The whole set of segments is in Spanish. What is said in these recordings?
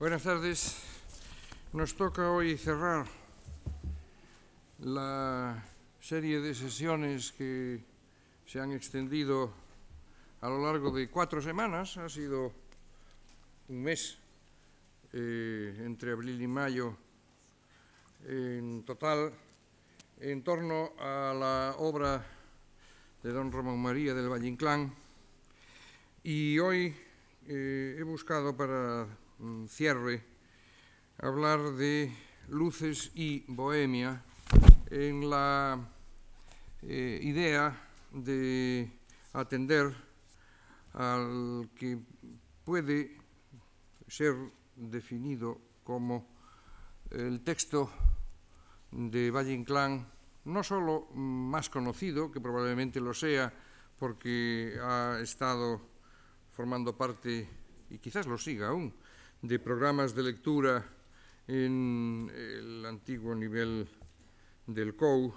Buenas tardes. Nos toca hoy cerrar la serie de sesiones que se han extendido a lo largo de cuatro semanas. Ha sido un mes eh, entre abril y mayo en total en torno a la obra de don Ramón María del Valle Inclán. Y hoy eh, he buscado para cierre hablar de luces y bohemia en la eh, idea de atender al que puede ser definido como el texto de Valle Inclán, no solo más conocido, que probablemente lo sea porque ha estado formando parte, y quizás lo siga aún, de programas de lectura en el antiguo nivel del COU,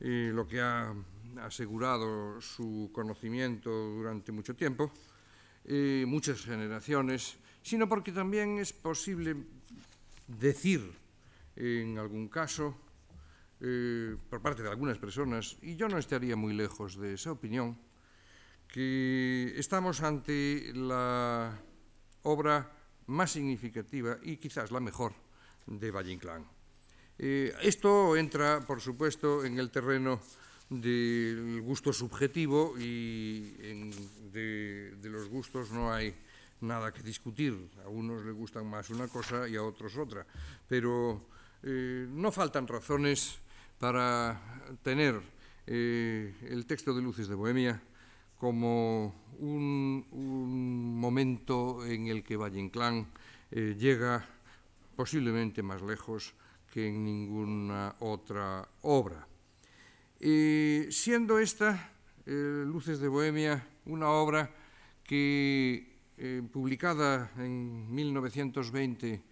lo que ha asegurado su conocimiento durante mucho tiempo, muchas generaciones, sino porque también es posible decir en algún caso, eh, por parte de algunas personas, y yo no estaría muy lejos de esa opinión, que estamos ante la obra más significativa y quizás la mejor de Valle Inclán. Eh, esto entra, por supuesto, en el terreno del gusto subjetivo y de, los gustos no hay nada que discutir. A unos les gustan más una cosa y a otros otra. Pero eh, no faltan razones para tener eh, el texto de Luces de Bohemia como un, momento en el que Valle Inclán eh, llega posiblemente más lejos que en ninguna otra obra. siendo esta, eh, Luces de Bohemia, una obra que, eh, publicada en 1920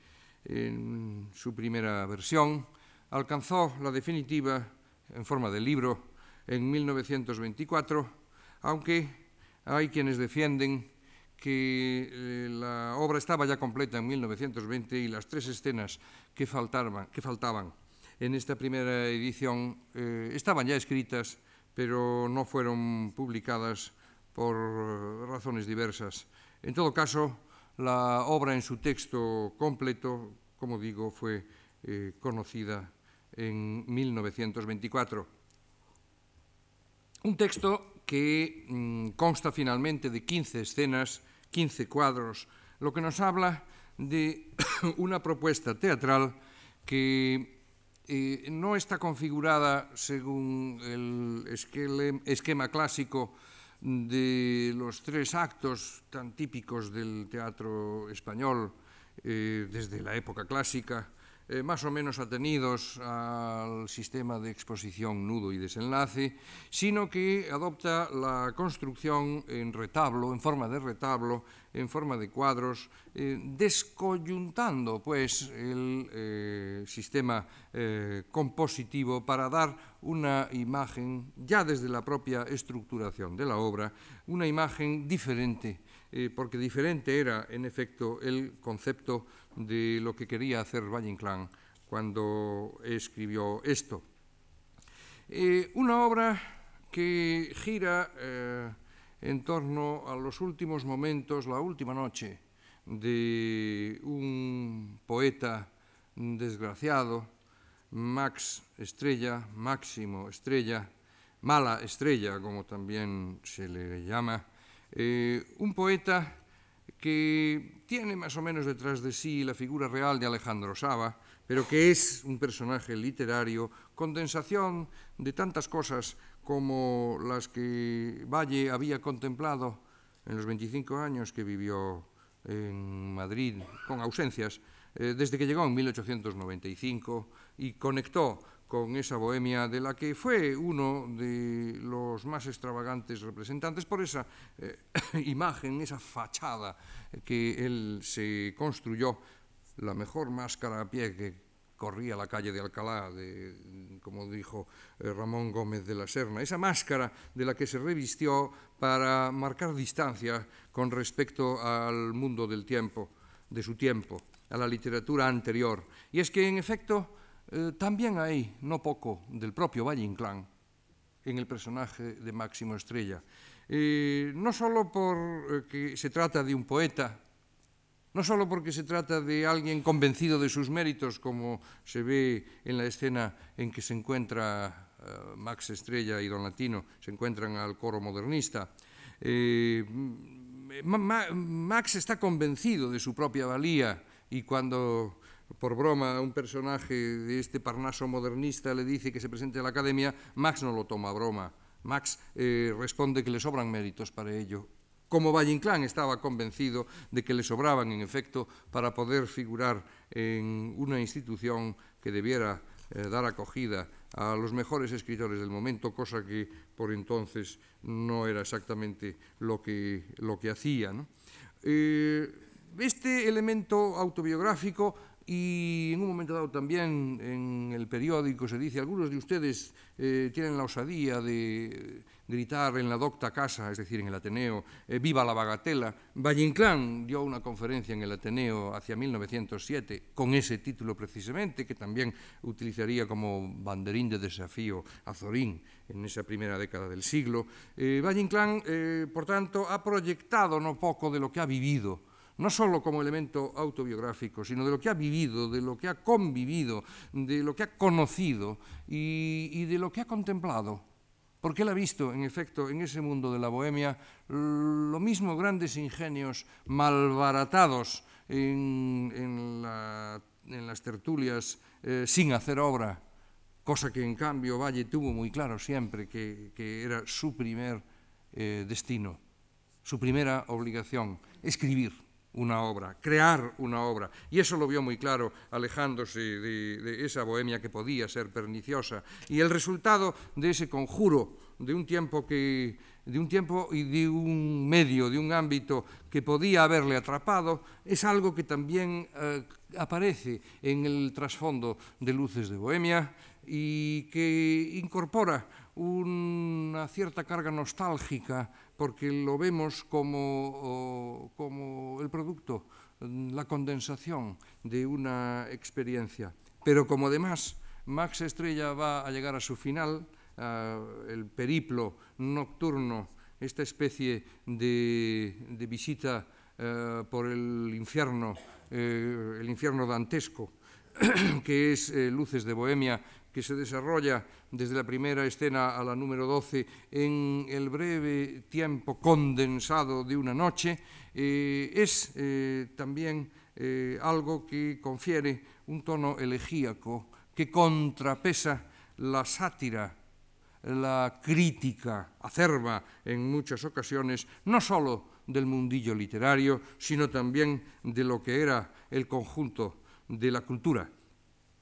en su primera versión, alcanzó la definitiva en forma de libro en 1924 aunque hay quienes defienden que eh, la obra estaba ya completa en 1920 y las tres escenas que faltaban, que faltaban en esta primera edición eh, estaban ya escritas, pero no fueron publicadas por razones diversas. En todo caso, la obra en su texto completo, como digo, fue eh, conocida en 1924. Un texto que mm, consta finalmente de 15 escenas, 15 cuadros, lo que nos habla de una propuesta teatral que eh, no está configurada según el esquema clásico de los tres actos tan típicos del teatro español eh, desde la época clásica, eh, más o menos atenidos al sistema de exposición nudo y desenlace, sino que adopta la construcción en retablo, en forma de retablo, en forma de cuadros, eh, descoyuntando pues el eh, sistema compositivo para dar una imagen, ya desde la propia estructuración de la obra, una imagen diferente eh, porque diferente era, en efecto, el concepto de lo que quería hacer Valle Inclán cuando escribió esto. Eh, una obra que gira eh, en torno a los últimos momentos, la última noche de un poeta desgraciado, Max Estrella, Máximo Estrella, Mala Estrella, como también se le llama, eh, un poeta que tiene más o menos detrás de sí la figura real de Alejandro Saba, pero que es un personaje literario, condensación de tantas cosas como las que Valle había contemplado en los 25 años que vivió en Madrid, con ausencias, eh, desde que llegó en 1895 y conectó con esa bohemia de la que fue uno de los más extravagantes representantes por esa eh, imagen, esa fachada que él se construyó, la mejor máscara a pie que corría la calle de Alcalá, de, como dijo eh, Ramón Gómez de la Serna, esa máscara de la que se revistió para marcar distancia con respecto al mundo del tiempo, de su tiempo a la literatura anterior. Y es que, en efecto, eh, también hay no poco del propio Valle Inclán en el personaje de Máximo Estrella. Eh, no solo porque se trata de un poeta, no solo porque se trata de alguien convencido de sus méritos, como se ve en la escena en que se encuentra uh, Max Estrella y Don Latino, se encuentran al coro modernista. Eh, Ma Max está convencido de su propia valía y cuando por broma un personaje de este Parnaso modernista le dice que se presente a la academia, Max no lo toma a broma. Max eh, responde que le sobran méritos para ello como Valle Inclán estaba convencido de que le sobraban, en efecto, para poder figurar en una institución que debiera eh, dar acogida a los mejores escritores del momento, cosa que por entonces no era exactamente lo que, lo que hacía. ¿no? Eh, este elemento autobiográfico y en un momento dado también en el periódico se dice, algunos de ustedes eh, tienen la osadía de gritar en la docta casa, es decir, en el Ateneo, eh, viva la bagatela. Valle Inclán dio una conferencia en el Ateneo hacia 1907 con ese título precisamente, que también utilizaría como banderín de desafío a Zorín en esa primera década del siglo. Eh, Valle Inclán, eh, por tanto, ha proyectado no poco de lo que ha vivido no solo como elemento autobiográfico, sino de lo que ha vivido, de lo que ha convivido, de lo que ha conocido y, de lo que ha contemplado. Porque él ha visto, en efecto, en ese mundo de la bohemia, lo mismo grandes ingenios malbaratados en, en, la, en las tertulias eh, sin hacer obra, cosa que en cambio Valle tuvo muy claro siempre que, que era su primer eh, destino, su primera obligación, escribir una obra, crear una obra. Y eso lo vio muy claro alejándose de, esa bohemia que podía ser perniciosa. Y el resultado de ese conjuro de un tiempo que de un tiempo y de un medio, de un ámbito que podía haberle atrapado, es algo que también eh, aparece en el trasfondo de Luces de Bohemia y que incorpora una cierta carga nostálgica porque lo vemos como, como el producto, la condensación de una experiencia. Pero como además Max Estrella va a llegar a su final, el periplo nocturno, esta especie de, visita uh, por el infierno, uh, el infierno dantesco, que es eh, Luces de Bohemia, que se desarrolla desde la primera escena a la número 12 en el breve tiempo condensado de una noche, eh, es eh, también eh, algo que confiere un tono elegíaco que contrapesa la sátira, la crítica acerba en muchas ocasiones, no sólo del mundillo literario, sino también de lo que era el conjunto de la cultura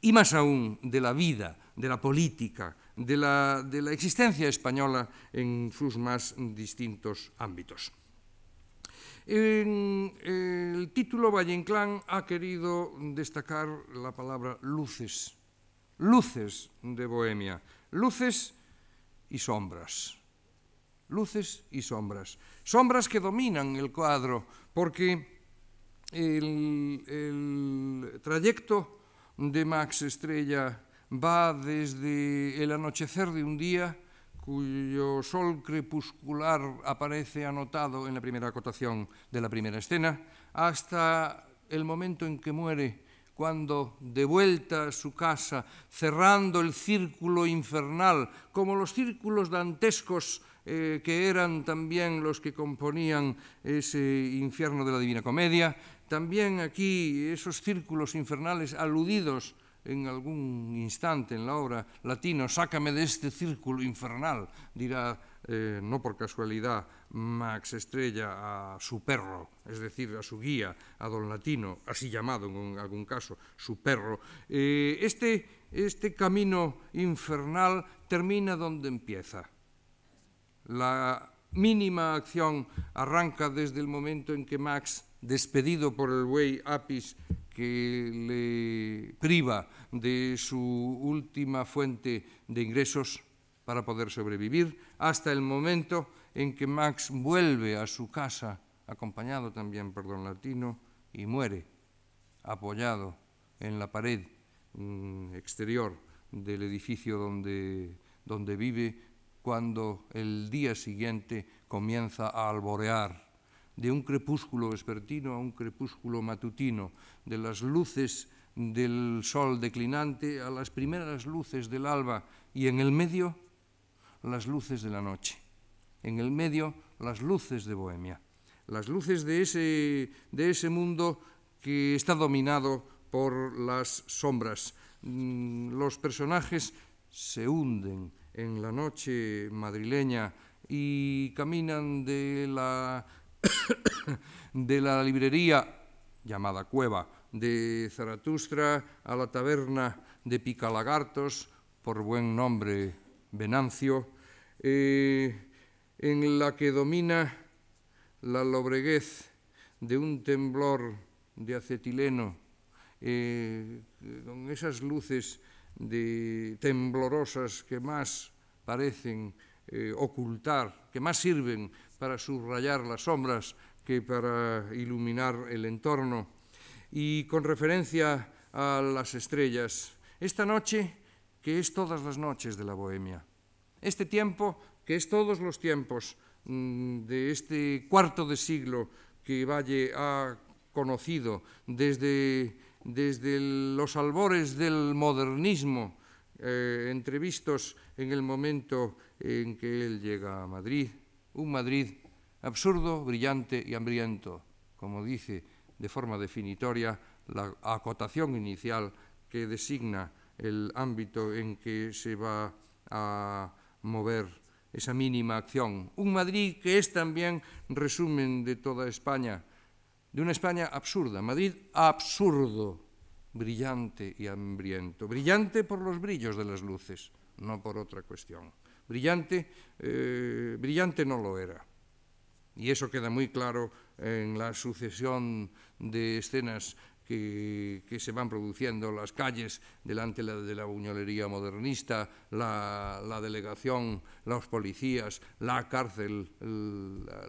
y más aún de la vida, de la política, de la, de la existencia española en sus más distintos ámbitos. En el título Valle Inclán ha querido destacar la palabra luces, luces de Bohemia, luces y sombras, luces y sombras, sombras que dominan el cuadro porque el, el trayecto de Max Estrella va desde el anochecer de un día cuyo sol crepuscular aparece anotado en la primera acotación de la primera escena, hasta el momento en que muere, cuando de vuelta a su casa, cerrando el círculo infernal, como los círculos dantescos eh, que eran también los que componían ese infierno de la Divina Comedia, también aquí esos círculos infernales aludidos en algún instante en la obra latino, sácame de este círculo infernal, dirá, eh, no por casualidad, Max Estrella a su perro, es decir, a su guía, a don Latino, así llamado en algún caso, su perro. Eh, este, este camino infernal termina donde empieza. La mínima acción arranca desde el momento en que Max despedido por el buey Apis que le priva de su última fuente de ingresos para poder sobrevivir, hasta el momento en que Max vuelve a su casa, acompañado también por don Latino, y muere apoyado en la pared mm, exterior del edificio donde, donde vive, cuando el día siguiente comienza a alborear, de un crepúsculo vespertino a un crepúsculo matutino, de las luces del sol declinante a las primeras luces del alba y en el medio las luces de la noche, en el medio las luces de Bohemia, las luces de ese, de ese mundo que está dominado por las sombras. Mm, los personajes se hunden en la noche madrileña y caminan de la, de la librería llamada Cueva de Zaratustra a la taberna de Picalagartos, por buen nombre Venancio, eh, en la que domina la lobreguez de un temblor de acetileno, eh, con esas luces de temblorosas que más parecen eh, ocultar, que más sirven para subrayar las sombras que para iluminar el entorno. Y con referencia a las estrellas, esta noche que es todas las noches de la Bohemia, este tiempo que es todos los tiempos mm, de este cuarto de siglo que Valle ha conocido desde desde los albores del modernismo, eh, entrevistos en el momento en que él llega a Madrid, un Madrid absurdo, brillante y hambriento, como dice de forma definitoria la acotación inicial que designa el ámbito en que se va a mover esa mínima acción. Un Madrid que es también resumen de toda España, de una España absurda, Madrid absurdo, brillante y hambriento, brillante por los brillos de las luces, no por otra cuestión. Brillante, eh, brillante no lo era. Y eso queda muy claro en la sucesión de escenas que, se van produciendo, las calles delante de la buñolería modernista, la, delegación, los policías, la cárcel,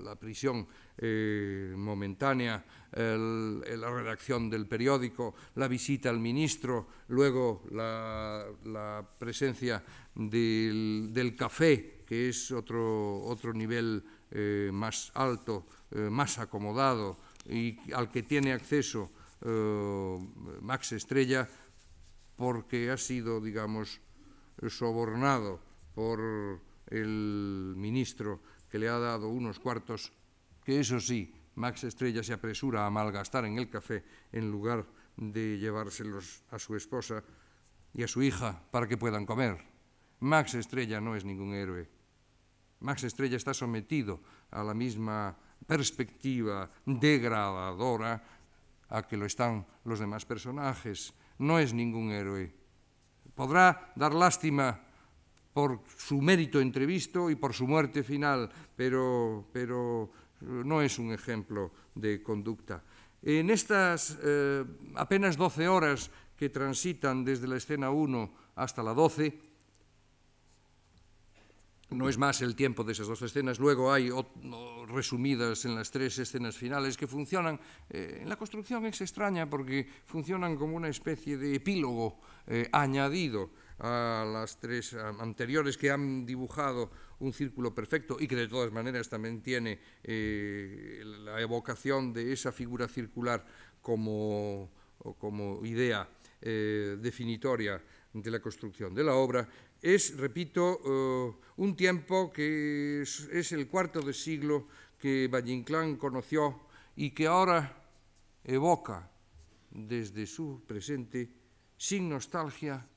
la, prisión eh, momentánea, la redacción del periódico, la visita al ministro, luego la, presencia del, café, que es otro, otro nivel eh, más alto, eh, más acomodado y al que tiene acceso eh, Max Estrella porque ha sido, digamos, sobornado por el ministro que le ha dado unos cuartos que eso sí, Max Estrella se apresura a malgastar en el café en lugar de llevárselos a su esposa y a su hija para que puedan comer. Max Estrella no es ningún héroe. Max Estrella está sometido a la misma perspectiva degradadora a que lo están los demás personajes. No es ningún héroe. Podrá dar lástima por su mérito entrevisto y por su muerte final, pero, pero eh, no es un ejemplo de conducta. En estas eh, apenas 12 horas que transitan desde la escena 1 hasta la 12, no es más el tiempo de esas dos escenas, luego hay resumidas en las tres escenas finales que funcionan, eh, en la construcción es extraña porque funcionan como una especie de epílogo eh, añadido a las tres anteriores que han dibujado un círculo perfecto y que de todas maneras también tiene eh, la evocación de esa figura circular como, como idea definitoria de la construcción de la obra es, repito, eh, un tiempo que es, el cuarto de siglo que Valle Inclán conoció y que ahora evoca desde su presente sin nostalgia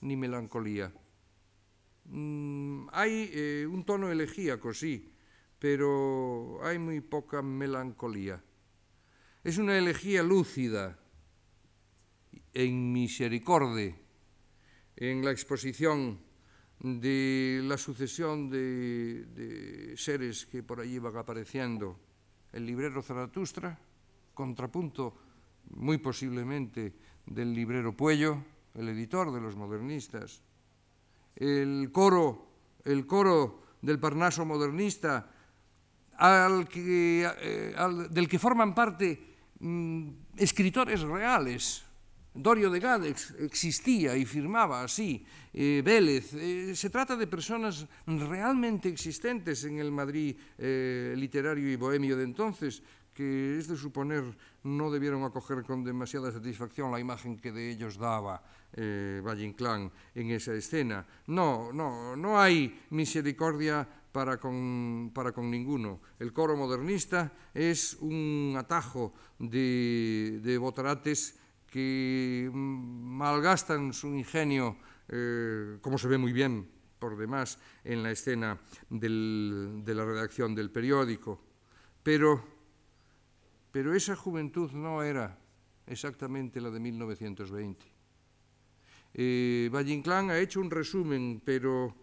ni melancolía. Mm, hay eh, un tono elegíaco, sí, pero hay muy poca melancolía. Es una elegía lúcida, en misericordia, en la exposición de la sucesión de, seres que por allí van apareciendo. El librero Zaratustra, contrapunto muy posiblemente del librero Puello, el editor de los modernistas. El coro, el coro del Parnaso modernista, eh, del que forman parte mm, escritores reales. Dorio de Gades existía y firmaba así, eh, Vélez. Eh, se trata de personas realmente existentes en el Madrid eh, literario y bohemio de entonces, que es de suponer no debieron acoger con demasiada satisfacción la imagen que de ellos daba eh, Valle Inclán en esa escena. No, no, no hay misericordia para con, para con ninguno. El coro modernista es un atajo de, de botarates que malgastan su ingenio, eh, como se ve muy bien por demás en la escena de la redacción del periódico. Pero, pero esa juventud no era exactamente la de 1920. Eh, Inclán ha hecho un resumen, pero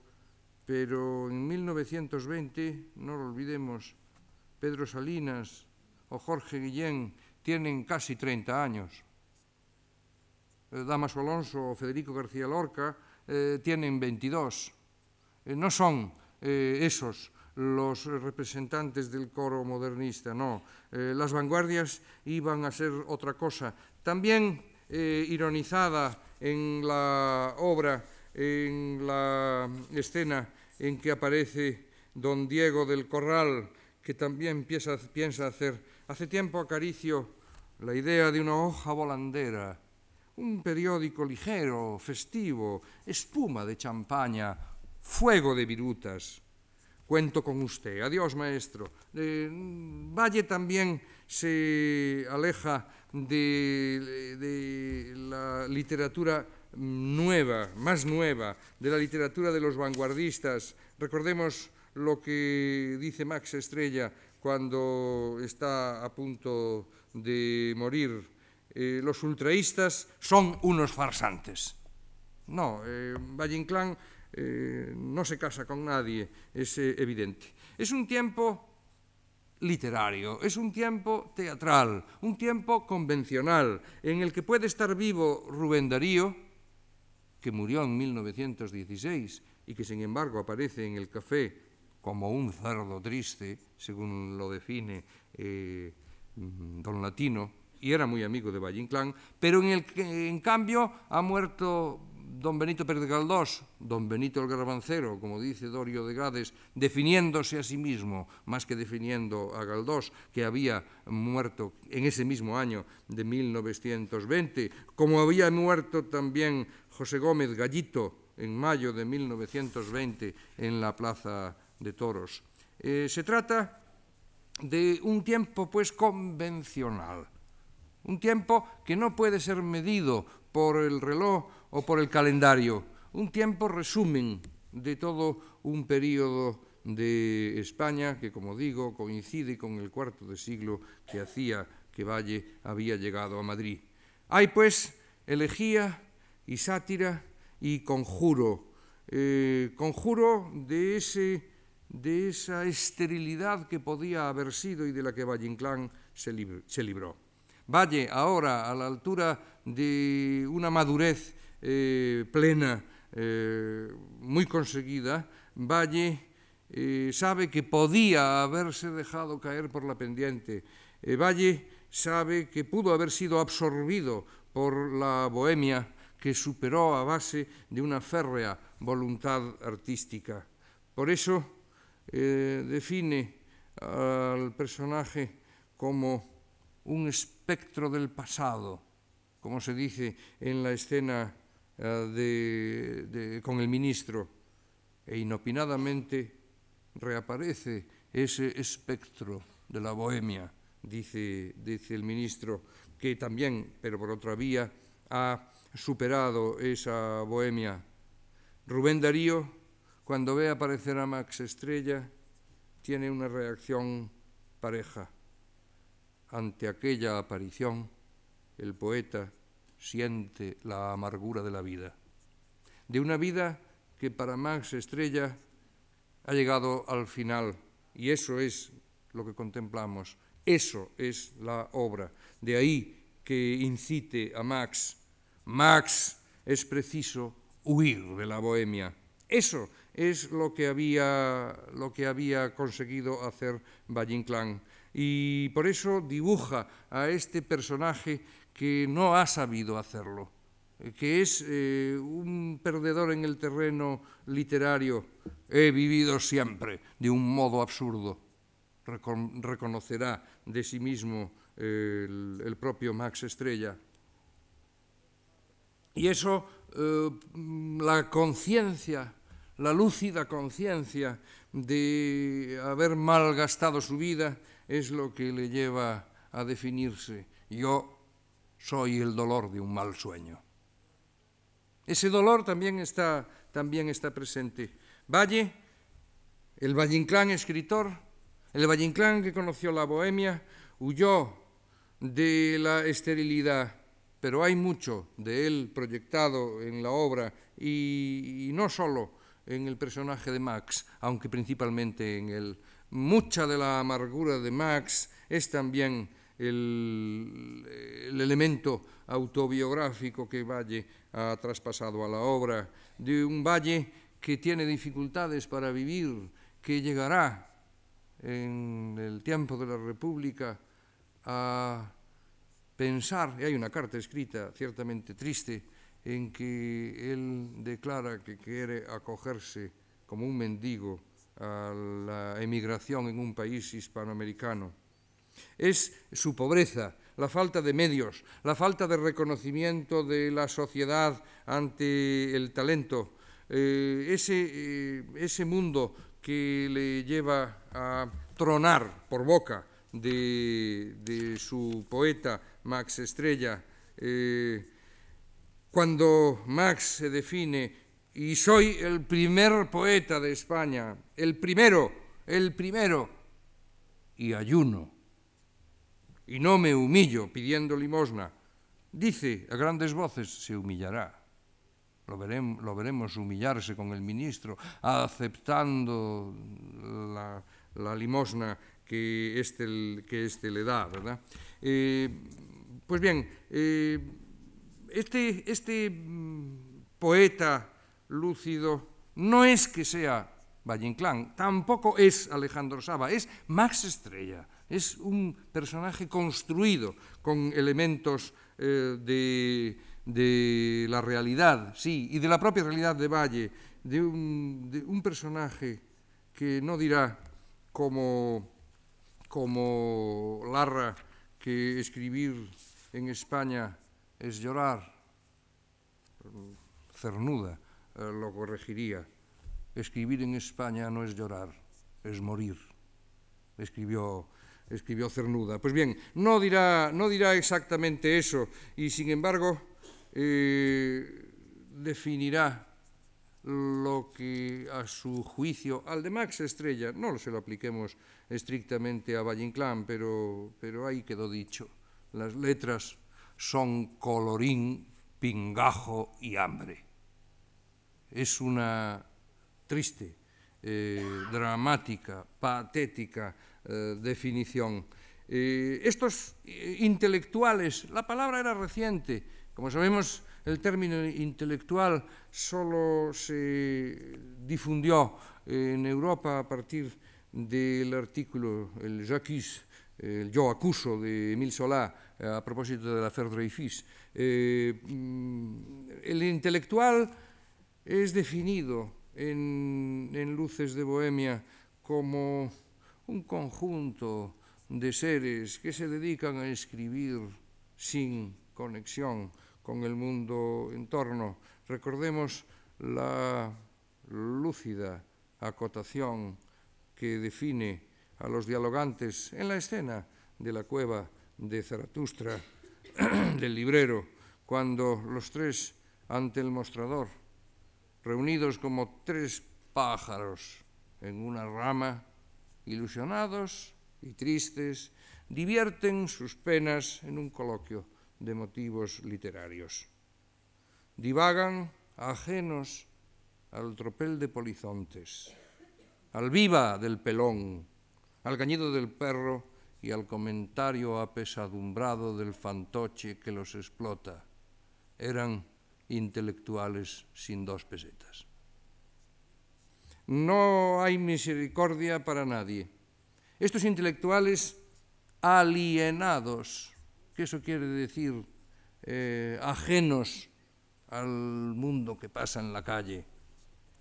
pero en 1920, no lo olvidemos, Pedro Salinas o Jorge Guillén tienen casi 30 años. Eh, Damaso Alonso o Federico García Lorca eh, tienen 22. Eh, no son esos los representantes del coro modernista, no. Las vanguardias iban a ser otra cosa. También ironizada en la obra en la escena en que aparece don Diego del Corral, que también piensa, piensa hacer. Hace tiempo acaricio la idea de una hoja volandera, un periódico ligero, festivo, espuma de champaña, fuego de virutas. Cuento con usted. Adiós, maestro. Eh, Valle también se aleja de, de la literatura nueva, más nueva, de la literatura de los vanguardistas. Recordemos lo que dice Max Estrella cuando está a punto de morir. Eh, los ultraístas son unos farsantes. No, eh, Valle Inclán eh, no se casa con nadie, es eh, evidente. Es un tiempo literario, es un tiempo teatral, un tiempo convencional, en el que puede estar vivo Rubén Darío, que murió en 1916 y que sin embargo aparece en el café como un cerdo triste, según lo define eh, don Latino, y era muy amigo de Valle Inclán, pero en el en cambio ha muerto don Benito Pérez Galdós, don Benito el Garbancero, como dice Dorio de Gades, definiéndose a sí mismo, más que definiendo a Galdós, que había muerto en ese mismo año de 1920, como había muerto también José Gómez Gallito en mayo de 1920 en la Plaza de Toros. Eh, se trata de un tiempo pues convencional, un tiempo que no puede ser medido por el reloj o por el calendario, un tiempo resumen de todo un periodo de España que, como digo, coincide con el cuarto de siglo que hacía que Valle había llegado a Madrid. Hay, pues, elegía y sátira y conjuro, eh, conjuro de, esa esterilidad que podía haber sido y de la que Valle Inclán se libró. Valle, ahora, a la altura de una madurez eh, plena, eh, muy conseguida, Valle eh, sabe que podía haberse dejado caer por la pendiente. Valle sabe que pudo haber sido absorbido por la bohemia que superó a base de una férrea voluntad artística. Por eso define al personaje como un espectro del pasado, como se dice en la escena Eh, de, de, con el ministro e inopinadamente reaparece ese espectro de la bohemia, dice, dice el ministro, que también, pero por otra vía, ha superado esa bohemia. Rubén Darío, cuando ve aparecer a Max Estrella, tiene una reacción pareja. Ante aquella aparición, el poeta siente la amargura de la vida, de una vida que para Max Estrella ha llegado al final, y eso es lo que contemplamos, eso es la obra. De ahí que incite a Max, Max es preciso huir de la bohemia. Eso es lo que había, lo que había conseguido hacer Valle. Y por eso dibuja a este personaje que no ha sabido hacerlo, que es eh, un perdedor en el terreno literario. He vivido siempre de un modo absurdo, reconocerá de sí mismo eh, el, propio Max Estrella. Y eso, eh, la conciencia, la lúcida conciencia de haber malgastado su vida, es lo que le lleva a definirse. Yo soy el dolor de un mal sueño. Ese dolor también está, también está presente. Valle, el Valle Inclán escritor, el Valle Inclán que conoció la bohemia, huyó de la esterilidad, pero hay mucho de él proyectado en la obra y, no solo en el personaje de Max, aunque principalmente en él. Mucha de la amargura de Max es también el, el, elemento autobiográfico que Valle ha traspasado a la obra, de un Valle que tiene dificultades para vivir, que llegará en el tiempo de la República a pensar, y hay una carta escrita ciertamente triste, en que él declara que quiere acogerse como un mendigo a la emigración en un país hispanoamericano. Es su pobreza, la falta de medios, la falta de reconocimiento de la sociedad ante el talento, eh, ese, eh, ese mundo que le lleva a tronar por boca de, de su poeta Max Estrella, eh, cuando Max se define y soy el primer poeta de España, el primero, el primero, y ayuno, y no me humillo pidiendo limosna, dice a grandes voces, se humillará. Lo veremos, humillarse con el ministro, aceptando la, limosna que éste, que este le da, ¿verdad? Eh, pues bien, eh, este, este mm, poeta lúcido no es que sea Valle Inclán, tampoco es Alejandro Saba, es Max Estrella, es un personaje construido con elementos eh, de, la realidad, sí, y de la propia realidad de Valle, de un, de un personaje que no dirá como, como Larra que escribir en España es llorar. Cernuda lo corregiría. Escribir en España no es llorar, es morir. Escribió, escribió Cernuda. Pues bien, no dirá, no dirá exactamente eso y sin embargo eh, definirá lo que a su juicio, al de Max Estrella, no se lo apliquemos estrictamente a Valle Inclán, pero, pero ahí quedó dicho. Las letras son colorín, pingajo y hambre. es una triste, eh, dramática, patética eh, definición. Eh, estos eh, intelectuales, la palabra era reciente, como sabemos el término intelectual solo se difundió eh, en Europa a partir del artículo, el Jacques, el yo acuso de Emile Solá eh, a propósito de la Dreyfus. Mm, el intelectual es definido en, Luces de Bohemia como un conjunto de seres que se dedican a escribir sin conexión con el mundo en torno. Recordemos la lúcida acotación que define a los dialogantes en la escena de la cueva de Zaratustra, del librero, cuando los tres ante el mostrador, reunidos como tres pájaros en una rama, ilusionados y tristes, divierten sus penas en un coloquio de motivos literarios. Divagan ajenos al tropel de polizontes, al viva del pelón, al gañido del perro y al comentario apesadumbrado del fantoche que los explota. Eran intelectuales sin dos pesetas. No hay misericordia para nadie. Estos intelectuales alienados, que eso quiere decir eh, ajenos al mundo que pasa en la calle,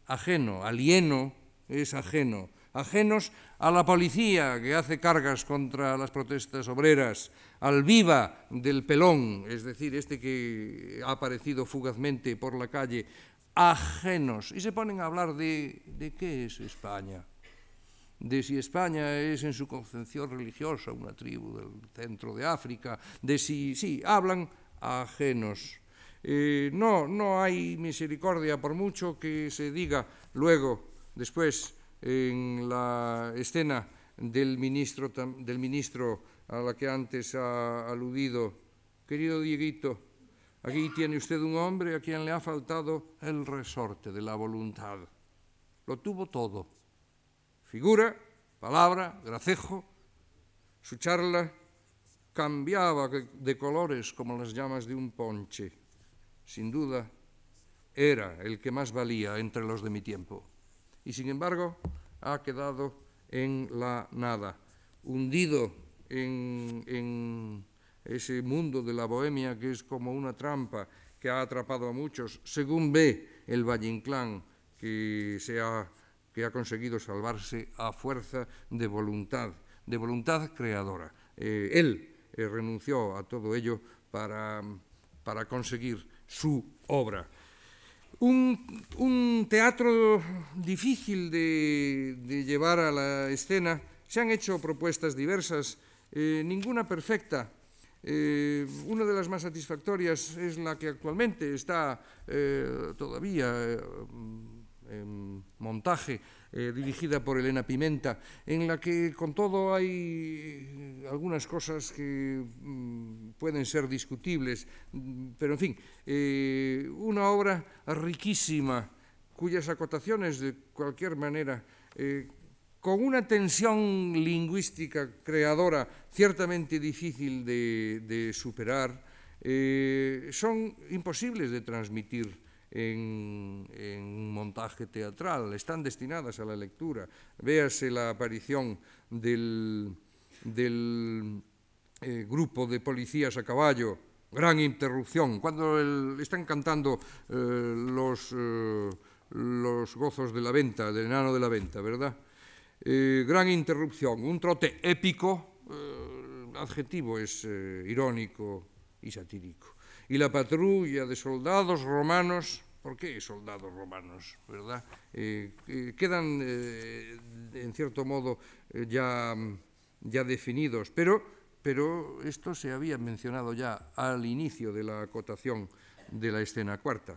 ajeno, alieno es ajeno, Ajenos a la policía que hace cargas contra las protestas obreras, al viva del pelón, es decir, este que ha aparecido fugazmente por la calle, ajenos. Y se ponen a hablar de, qué es España de si España es en su concepción religiosa una tribu del centro de África, de si, sí, hablan ajenos. Eh, no, no hay misericordia por mucho que se diga luego, después, en la escena del ministro, del ministro a la que antes ha aludido, querido Dieguito, aquí tiene usted un hombre a quien le ha faltado el resorte de la voluntad. Lo tuvo todo figura, palabra, gracejo. Su charla cambiaba de colores como las llamas de un ponche. Sin duda, era el que más valía entre los de mi tiempo. Y sin embargo, ha quedado en la nada, hundido en, ese mundo de la bohemia que es como una trampa que ha atrapado a muchos, según ve el Valle Inclán, que se ha que ha conseguido salvarse a fuerza de voluntad, de voluntad creadora. Eh, él eh, renunció a todo ello para conseguir su obra. Un, teatro difícil de, de, llevar a la escena. Se han hecho propuestas diversas, eh, ninguna perfecta. Eh, una de las más satisfactorias es la que actualmente está eh, todavía montaje eh, dirigida por Elena Pimenta, en la que con todo hay eh, algunas cosas que mm, pueden ser discutibles, mm, pero en fin, eh, una obra riquísima cuyas acotaciones de cualquier manera con una tensión lingüística creadora ciertamente difícil de, de superar, son imposibles de transmitir en, en montaje teatral, están destinadas a la lectura. Véase la aparición del, eh, grupo de policías a caballo, gran interrupción, cuando están cantando eh, los, eh, los gozos de la venta, del enano de la venta, ¿verdad? Gran interrupción, un trote épico, adjetivo es irónico y satírico. Y la patrulla de soldados romanos, ¿por qué soldados romanos? ¿verdad? Eh, eh, quedan, eh, en cierto modo, ya, ya definidos, pero, pero esto se había mencionado ya al inicio de la acotación de la escena cuarta.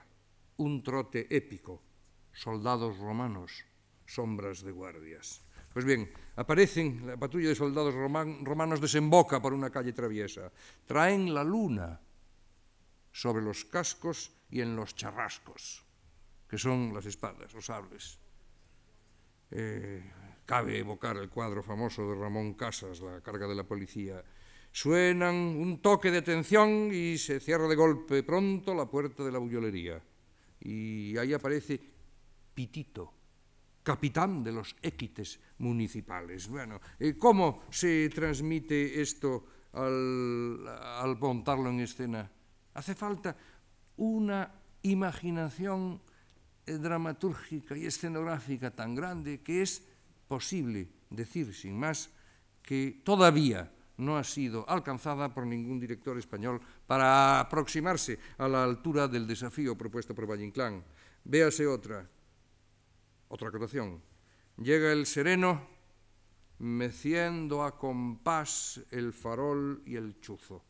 Un trote épico, soldados romanos, sombras de guardias. Pues bien, aparecen, la patrulla de soldados roman, romanos desemboca por una calle traviesa, traen la luna, sobre los cascos y en los charrascos, que son las espadas, los sables. Eh, cabe evocar el cuadro famoso de Ramón Casas, La carga de la policía. Suenan un toque de atención y se cierra de golpe pronto la puerta de la bullolería. Y ahí aparece Pitito, capitán de los équites municipales. Bueno, eh, ¿cómo se transmite esto al, al montarlo en escena? Hace falta una imaginación eh, dramatúrgica y escenográfica tan grande que es posible decir sin más que todavía no ha sido alcanzada por ningún director español para aproximarse a la altura del desafío propuesto por Valle Inclán. Véase otra, otra acotación. Llega el sereno meciendo a compás el farol y el chuzo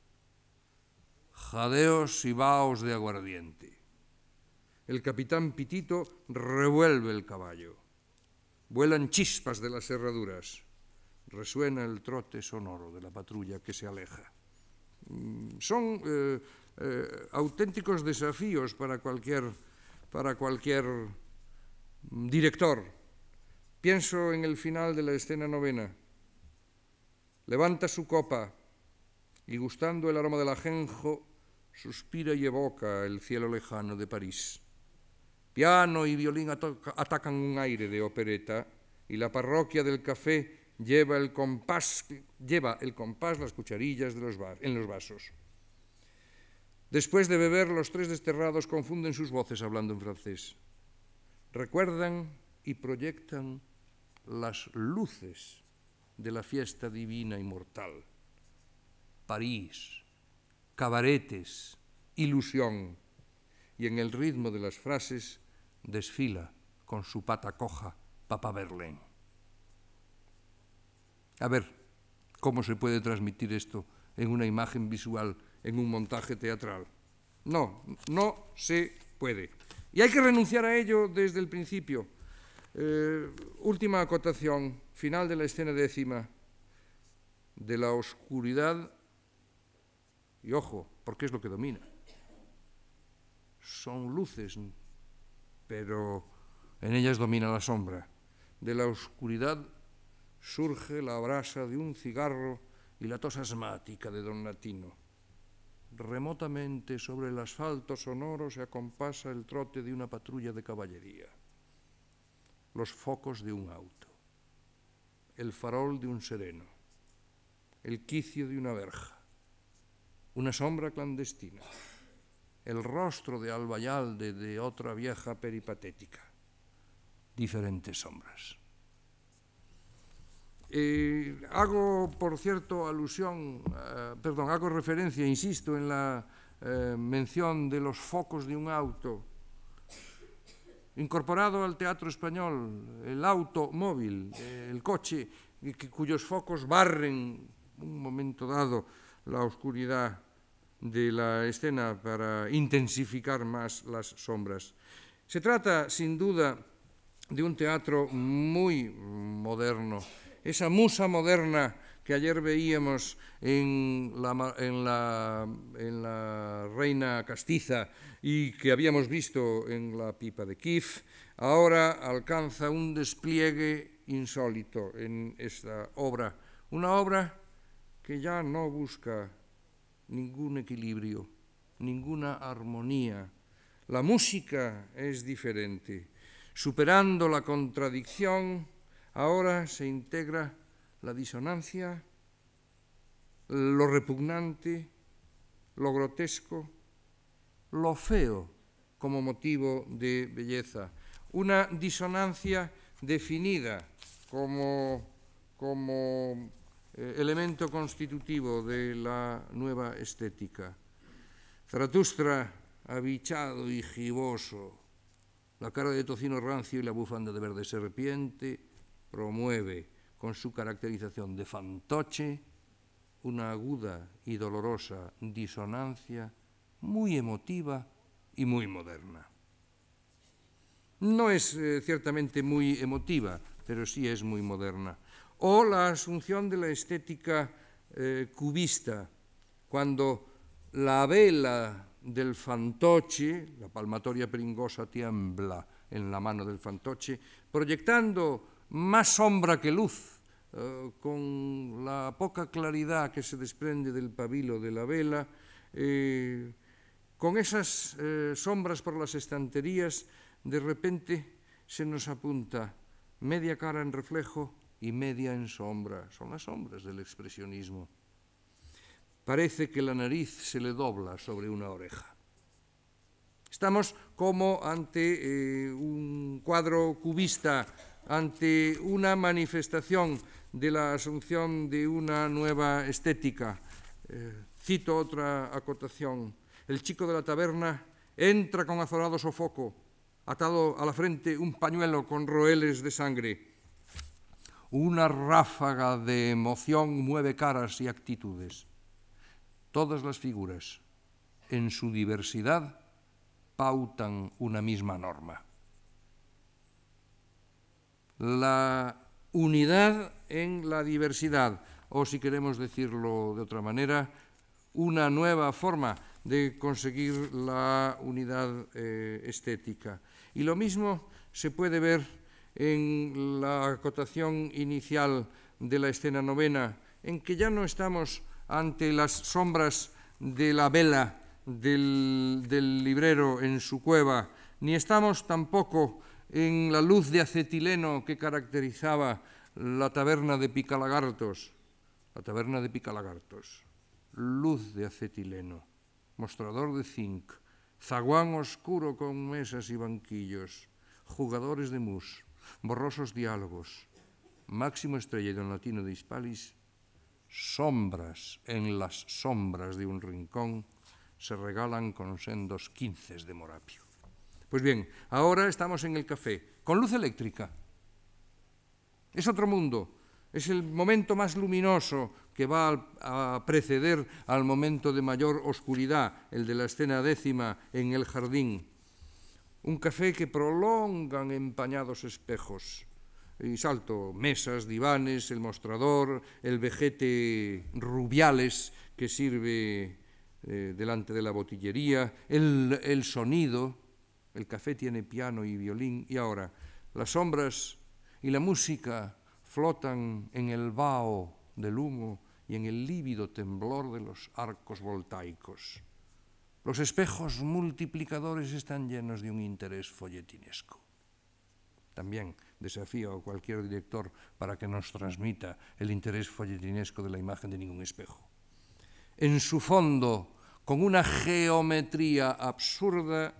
jadeos y vaos de aguardiente. El capitán Pitito revuelve el caballo. Vuelan chispas de las herraduras. Resuena el trote sonoro de la patrulla que se aleja. Mm, son eh, eh, auténticos desafíos para cualquier, para cualquier director. Pienso en el final de la escena novena. Levanta su copa y gustando el aroma del ajenjo, suspira y evoca el cielo lejano de París. Piano y violín atacan un aire de opereta y la parroquia del café lleva el compás, lleva el compás las cucharillas de los en los vasos. Después de beber, los tres desterrados confunden sus voces hablando en francés. Recuerdan y proyectan las luces de la fiesta divina y mortal. París, cabaretes, ilusión. Y en el ritmo de las frases desfila con su pata coja Papa Berlín. A ver, ¿cómo se puede transmitir esto en una imagen visual, en un montaje teatral? No, no se puede. Y hay que renunciar a ello desde el principio. Eh, última acotación, final de la escena décima, de la oscuridad, y ojo, porque es lo que domina. Son luces, pero en ellas domina la sombra. De la oscuridad surge la brasa de un cigarro y la tos asmática de don Latino. Remotamente sobre el asfalto sonoro se acompasa el trote de una patrulla de caballería, los focos de un auto, el farol de un sereno, el quicio de una verja, una sombra clandestina, el rostro de Albayalde de otra vieja peripatética, diferentes sombras. Eh, hago, por cierto, alusión, eh, perdón, hago referencia, insisto, en la eh, mención de los focos de un auto. Incorporado al teatro español, el automóvil, el coche, cuyos focos barren un momento dado la oscuridad de la escena para intensificar más las sombras. Se trata, sin duda, de un teatro muy moderno, esa musa moderna que ayer veíamos en la, en, la, en la, Reina Castiza y que habíamos visto en la Pipa de Kif, ahora alcanza un despliegue insólito en esta obra. Una obra que ya no busca ningún equilibrio, ninguna armonía. La música es diferente. Superando la contradicción, Ahora se integra la disonancia, lo repugnante, lo grotesco, lo feo como motivo de belleza. Una disonancia definida como, como eh, elemento constitutivo de la nueva estética. Zaratustra, abichado y giboso, la cara de tocino rancio y la bufanda de verde serpiente, promueve con su caracterización de fantoche una aguda y dolorosa disonancia muy emotiva y muy moderna. No es eh, ciertamente muy emotiva, pero sí es muy moderna. O la asunción de la estética eh, cubista, cuando la vela del fantoche, la palmatoria pringosa tiembla en la mano del fantoche, proyectando más sombra que luz, eh, con la poca claridad que se desprende del pabilo de la vela, eh, con esas sombras por las estanterías, de repente se nos apunta media cara en reflejo y media en sombra. Son las sombras del expresionismo. Parece que la nariz se le dobla sobre una oreja. Estamos como ante un cuadro cubista ante una manifestación de la asunción de una nueva estética. Eh, cito otra acotación. El chico de la taberna entra con azorado sofoco, atado a la frente un pañuelo con roeles de sangre. Una ráfaga de emoción mueve caras y actitudes. Todas las figuras, en su diversidad, pautan una misma norma la unidad en la diversidad, o si queremos decirlo de otra manera, una nueva forma de conseguir la unidad eh, estética. Y lo mismo se puede ver en la acotación inicial de la escena novena, en que ya no estamos ante las sombras de la vela del, librero en su cueva, ni estamos tampoco en la luz de acetileno que caracterizaba la taberna de Picalagartos, la taberna de Picalagartos, luz de acetileno, mostrador de zinc, zaguán oscuro con mesas y banquillos, jugadores de mus, borrosos diálogos, máximo estrella don latino de Hispalis, sombras en las sombras de un rincón, se regalan con sendos quinces de morapio. Pues bien, ahora estamos en el café, con luz eléctrica. Es otro mundo, es el momento más luminoso que va a preceder al momento de mayor oscuridad, el de la escena décima en el jardín. Un café que prolongan empañados espejos. Y salto, mesas, divanes, el mostrador, el vejete rubiales que sirve eh, delante de la botillería, el, el sonido, el café tiene piano y violín, y ahora las sombras y la música flotan en el vaho del humo y en el lívido temblor de los arcos voltaicos. Los espejos multiplicadores están llenos de un interés folletinesco. También desafío a cualquier director para que nos transmita el interés folletinesco de la imagen de ningún espejo. En su fondo, con una geometría absurda,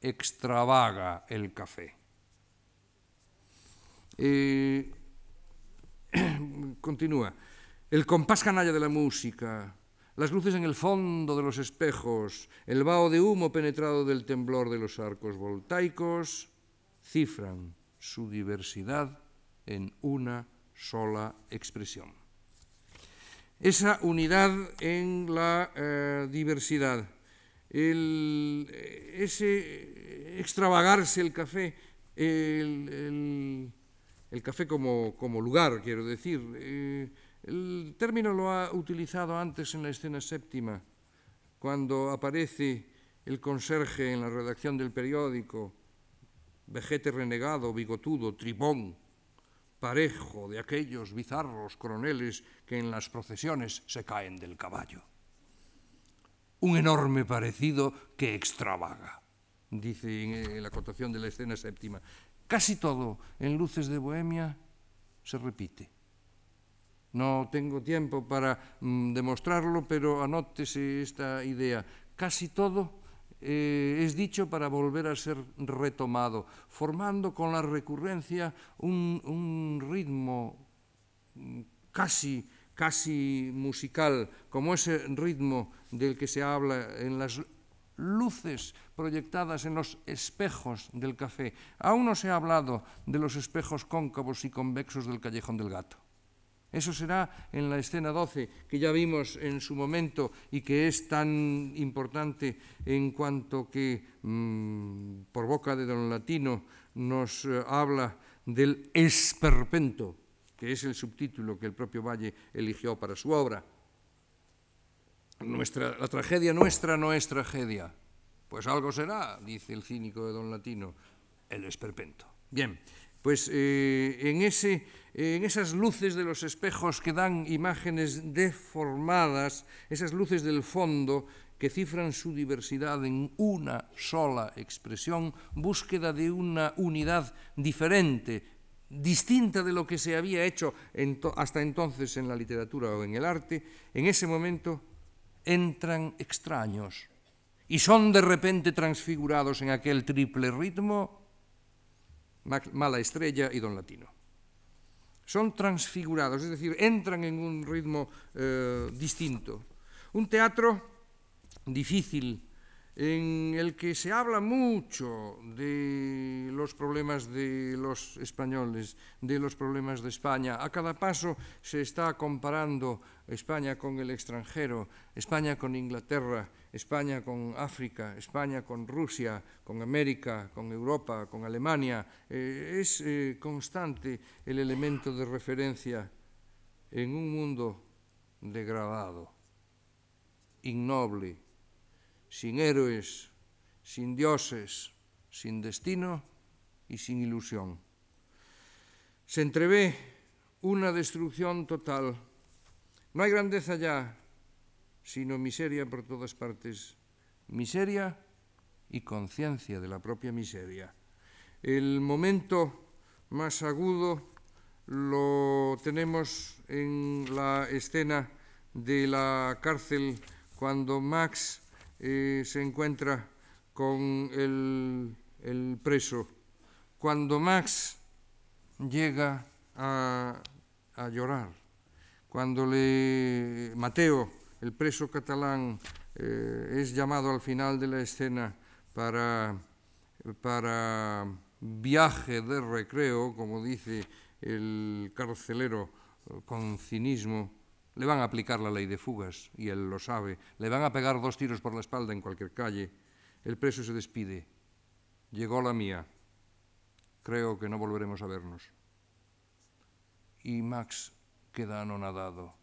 extravaga el café. Eh, continúa. El compás canalla de la música, las luces en el fondo de los espejos, el vaho de humo penetrado del temblor de los arcos voltaicos, cifran su diversidad en una sola expresión. Esa unidad en la eh, diversidad, el, ese extravagarse el café, el, café como, como, lugar, quiero decir, eh, el término lo ha utilizado antes en la escena séptima, cuando aparece el conserje en la redacción del periódico, vejete renegado, bigotudo, tribón, parejo de aquellos bizarros coroneles que en las procesiones se caen del caballo. Un enorme parecido que extravaga, dice en la acotación de la escena séptima. Casi todo en Luces de Bohemia se repite. No tengo tiempo para mm, demostrarlo, pero anótese esta idea. Casi todo eh, es dicho para volver a ser retomado, formando con la recurrencia un, un ritmo mm, casi, casi musical, como ese ritmo del que se habla en las luces proyectadas en los espejos del café. Aún no se ha hablado de los espejos cóncavos y convexos del callejón del gato. Eso será en la escena 12, que ya vimos en su momento y que es tan importante en cuanto que, mmm, por boca de don Latino, nos eh, habla del esperpento, que es el subtítulo que el propio Valle eligió para su obra. La tragedia nuestra no es tragedia. Pues algo será, dice el cínico de don Latino, el esperpento. Bien, pues eh, en, ese, en esas luces de los espejos que dan imágenes deformadas, esas luces del fondo que cifran su diversidad en una sola expresión, búsqueda de una unidad diferente, distinta de lo que se había hecho hasta entonces en la literatura o en el arte, en ese momento entran extraños y son de repente transfigurados en aquel triple ritmo Mala Estrella y Don Latino. son transfigurados, es decir, entran en un ritmo eh, distinto. Un teatro difícil, en el que se habla mucho de los problemas de los españoles, de los problemas de España. A cada paso se está comparando España con el extranjero, España con Inglaterra, España con África, España con Rusia, con América, con Europa, con Alemania. Eh, es eh, constante el elemento de referencia en un mundo degradado, ignoble, sin héroes, sin dioses, sin destino y sin ilusión. Se entrevé una destrucción total. No hay grandeza ya sino miseria por todas partes. Miseria y conciencia de la propia miseria. El momento más agudo lo tenemos en la escena de la cárcel cuando Max eh, se encuentra con el, preso. Cuando Max llega a, a llorar, cuando le, Mateo, el preso catalán, eh, es llamado al final de la escena para, para viaje de recreo, como dice el carcelero con cinismo, le van a aplicar la ley de fugas, y él lo sabe, le van a pegar dos tiros por la espalda en cualquier calle, el preso se despide, llegó la mía, creo que no volveremos a vernos. Y Max queda anonadado,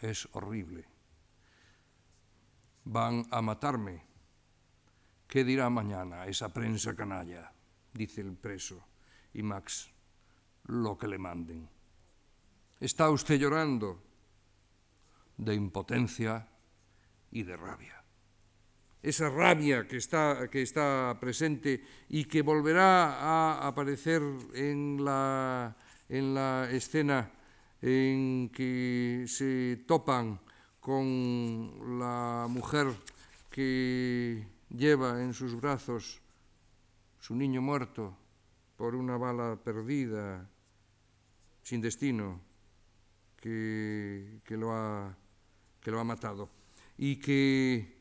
es horrible. Van a matarme. ¿Qué dirá mañana esa prensa canalla? dice el preso. Y Max, lo que le manden. ¿Está usted llorando? De impotencia y de rabia. Esa rabia que está, que está presente y que volverá a aparecer en la, en la escena en que se topan con la mujer que lleva en sus brazos su niño muerto por una bala perdida, sin destino, que, que, lo, ha, que lo ha matado. Y que,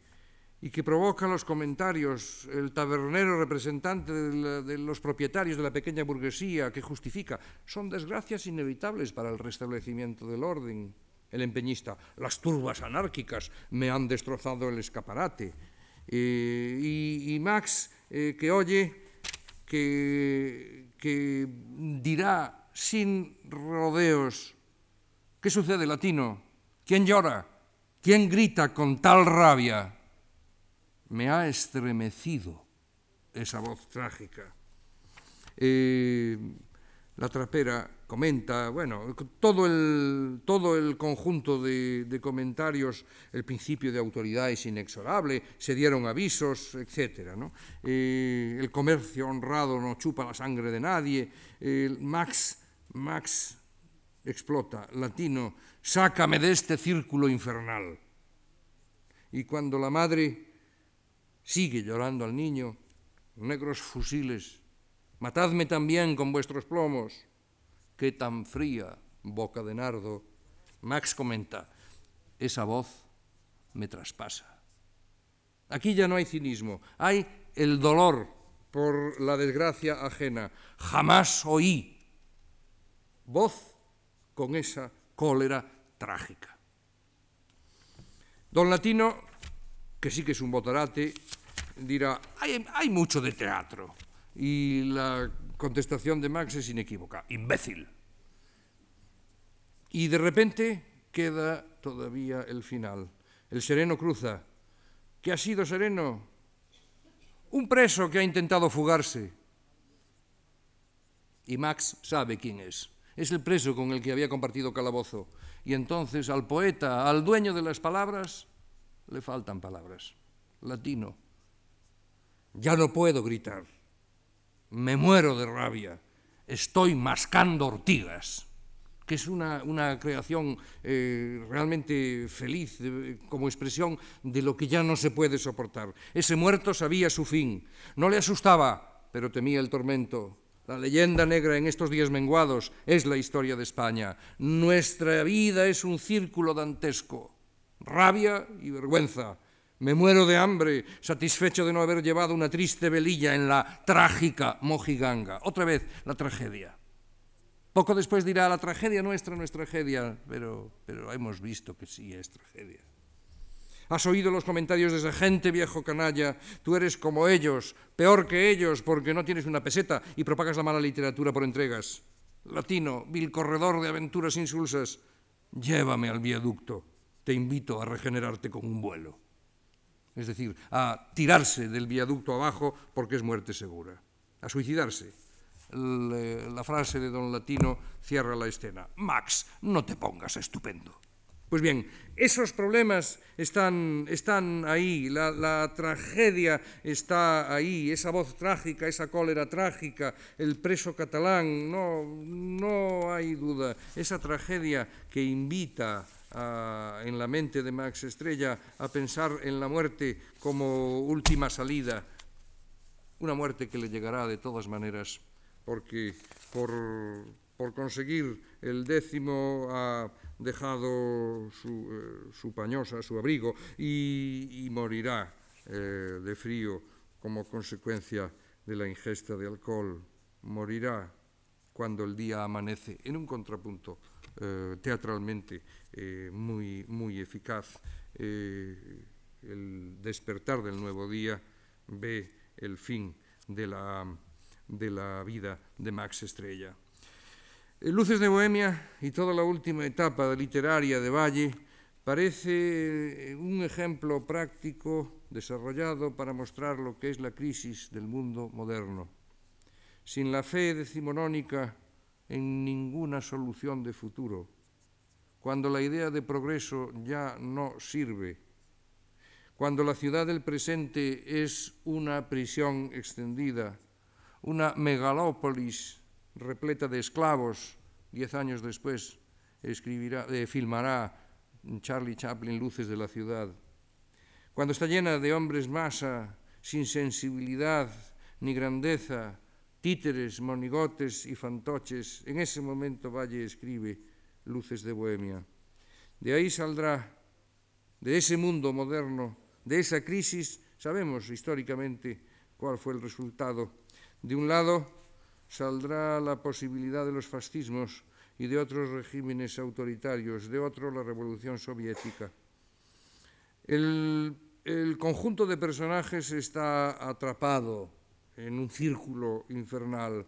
y que provoca los comentarios el tabernero representante de, de, los propietarios de la pequeña burguesía que justifica. Son desgracias inevitables para el restablecimiento del orden. El empeñista, las turbas anárquicas me han destrozado el escaparate. Y, Max, eh, que oye, que, que dirá sin rodeos, ¿qué sucede, latino? ¿Quién llora? ¿Quién grita con tal rabia? Me ha estremecido esa voz trágica. Eh, la trapera comenta, bueno, todo el, todo el conjunto de, comentarios, el principio de autoridad es inexorable, se dieron avisos, etc. ¿no? Eh, el comercio honrado no chupa la sangre de nadie, Max, Max explota, latino, sácame de este círculo infernal. Y cuando la madre sigue llorando al niño, negros fusiles, matadme también con vuestros plomos, qué tan fría boca de nardo. Max comenta, esa voz me traspasa. Aquí ya no hay cinismo, hay el dolor por la desgracia ajena. Jamás oí voz con esa cólera trágica. Don Latino, que sí que es un botarate, dirá, hay, hay mucho de teatro. Y la contestación de Max es inequívoca, imbécil. Y de repente queda todavía el final. El sereno cruza. ¿Qué ha sido sereno? Un preso que ha intentado fugarse. Y Max sabe quién es. Es el preso con el que había compartido calabozo. Y entonces al poeta, al dueño de las palabras, le faltan palabras. Latino. Ya no puedo gritar. me muero de rabia, estoy mascando ortigas, que es una, una creación eh, realmente feliz de, como expresión de lo que ya no se puede soportar. Ese muerto sabía su fin, no le asustaba, pero temía el tormento. La leyenda negra en estos días menguados es la historia de España. Nuestra vida es un círculo dantesco, rabia y vergüenza, Me muero de hambre, satisfecho de no haber llevado una triste velilla en la trágica mojiganga. Otra vez la tragedia. Poco después dirá, la tragedia nuestra no es tragedia, pero, pero hemos visto que sí es tragedia. Has oído los comentarios de esa gente, viejo canalla. Tú eres como ellos, peor que ellos, porque no tienes una peseta y propagas la mala literatura por entregas. Latino, vil corredor de aventuras insulsas, llévame al viaducto. Te invito a regenerarte con un vuelo. Es decir, a tirarse del viaducto abajo porque es muerte segura. A suicidarse la frase de don Latino cierra la escena. Max, no te pongas estupendo. Pues bien, esos problemas están, están ahí, la, la, tragedia está ahí, esa voz trágica, esa cólera trágica, el preso catalán, no, no hay duda, esa tragedia que invita a, en la mente de Max Estrella a pensar en la muerte como última salida, una muerte que le llegará de todas maneras, porque por, por conseguir el décimo ha dejado su, eh, su pañosa, su abrigo, y, morirá eh, de frío como consecuencia de la ingesta de alcohol. Morirá cuando el día amanece, en un contrapunto eh, teatralmente eh, muy, muy eficaz. Eh, el despertar del nuevo día ve el fin de la, de la vida de Max Estrella. Luces de Bohemia y toda la última etapa literaria de Valle parece un ejemplo práctico desarrollado para mostrar lo que es la crisis del mundo moderno. Sin la fe decimonónica en ninguna solución de futuro, cuando la idea de progreso ya no sirve, cuando la ciudad del presente es una prisión extendida, una megalópolis repleta de esclavos, diez años después escribirá, eh, filmará Charlie Chaplin Luces de la ciudad. Cuando está llena de hombres masa, sin sensibilidad ni grandeza, títeres, monigotes y fantoches, en ese momento Valle escribe Luces de Bohemia. De ahí saldrá, de ese mundo moderno, de esa crisis, sabemos históricamente cuál fue el resultado. De un lado, saldrá la posibilidad de los fascismos y de otros regímenes autoritarios, de otro la revolución soviética. El, el conjunto de personajes está atrapado en un círculo infernal,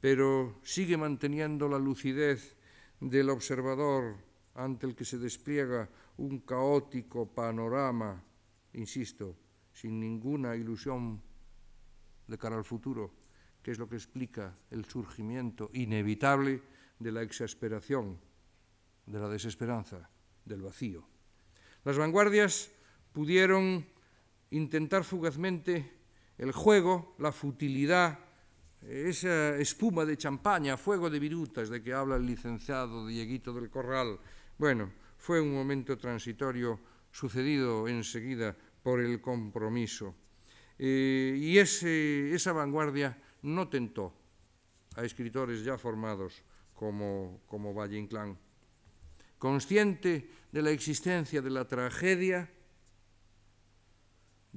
pero sigue manteniendo la lucidez del observador ante el que se despliega un caótico panorama, insisto, sin ninguna ilusión de cara al futuro que es lo que explica el surgimiento inevitable de la exasperación, de la desesperanza, del vacío. Las vanguardias pudieron intentar fugazmente el juego, la futilidad, esa espuma de champaña, fuego de virutas de que habla el licenciado Dieguito del Corral. Bueno, fue un momento transitorio sucedido enseguida por el compromiso. Eh, y ese, esa vanguardia no tentó a escritores ya formados como, como Valle Inclán. Consciente de la existencia de la tragedia,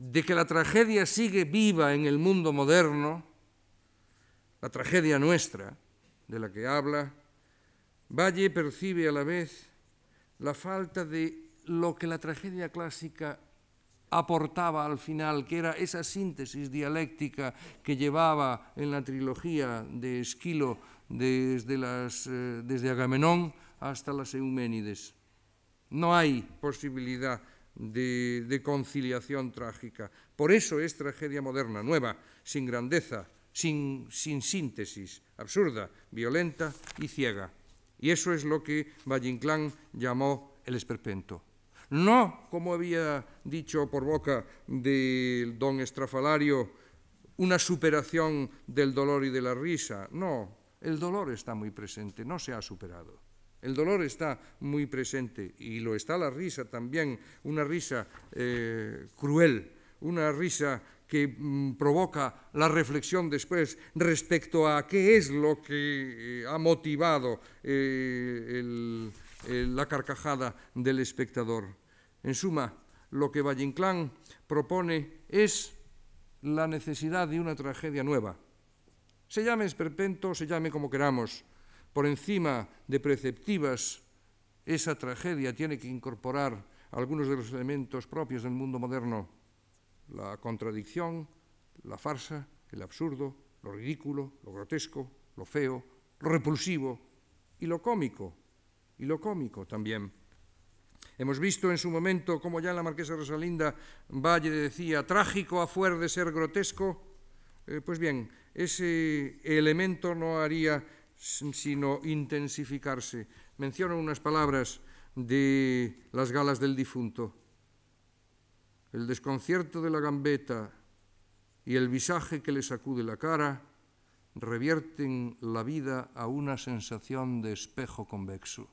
de que la tragedia sigue viva en el mundo moderno, la tragedia nuestra, de la que habla, Valle percibe a la vez la falta de lo que la tragedia clásica aportaba al final, que era esa síntesis dialéctica que llevaba en la trilogía de Esquilo desde, eh, Agamenón hasta las Euménides. No hay posibilidad de, de, conciliación trágica. Por eso es tragedia moderna, nueva, sin grandeza, sin, sin síntesis, absurda, violenta y ciega. Y eso es lo que Valle llamó el esperpento no como había dicho por boca del don Estrafalario, una superación del dolor y de la risa. No, el dolor está muy presente, no se ha superado. El dolor está muy presente y lo está la risa también, una risa eh, cruel, una risa que mm, provoca la reflexión después respecto a qué es lo que eh, ha motivado eh, la carcajada del espectador. En suma, lo que Valle Inclán propone es la necesidad de una tragedia nueva. Se llame esperpento, se llame como queramos, por encima de preceptivas, esa tragedia tiene que incorporar algunos de los elementos propios del mundo moderno, la contradicción, la farsa, el absurdo, lo ridículo, lo grotesco, lo feo, lo repulsivo y lo cómico, y lo cómico también. Hemos visto en su momento como ya en la Marquesa Rosalinda Valle decía, trágico a fuer de ser grotesco. Eh, pues bien, ese elemento no haría sino intensificarse. Menciono unas palabras de las galas del difunto. El desconcierto de la gambeta y el visaje que le sacude la cara revierten la vida a una sensación de espejo convexo.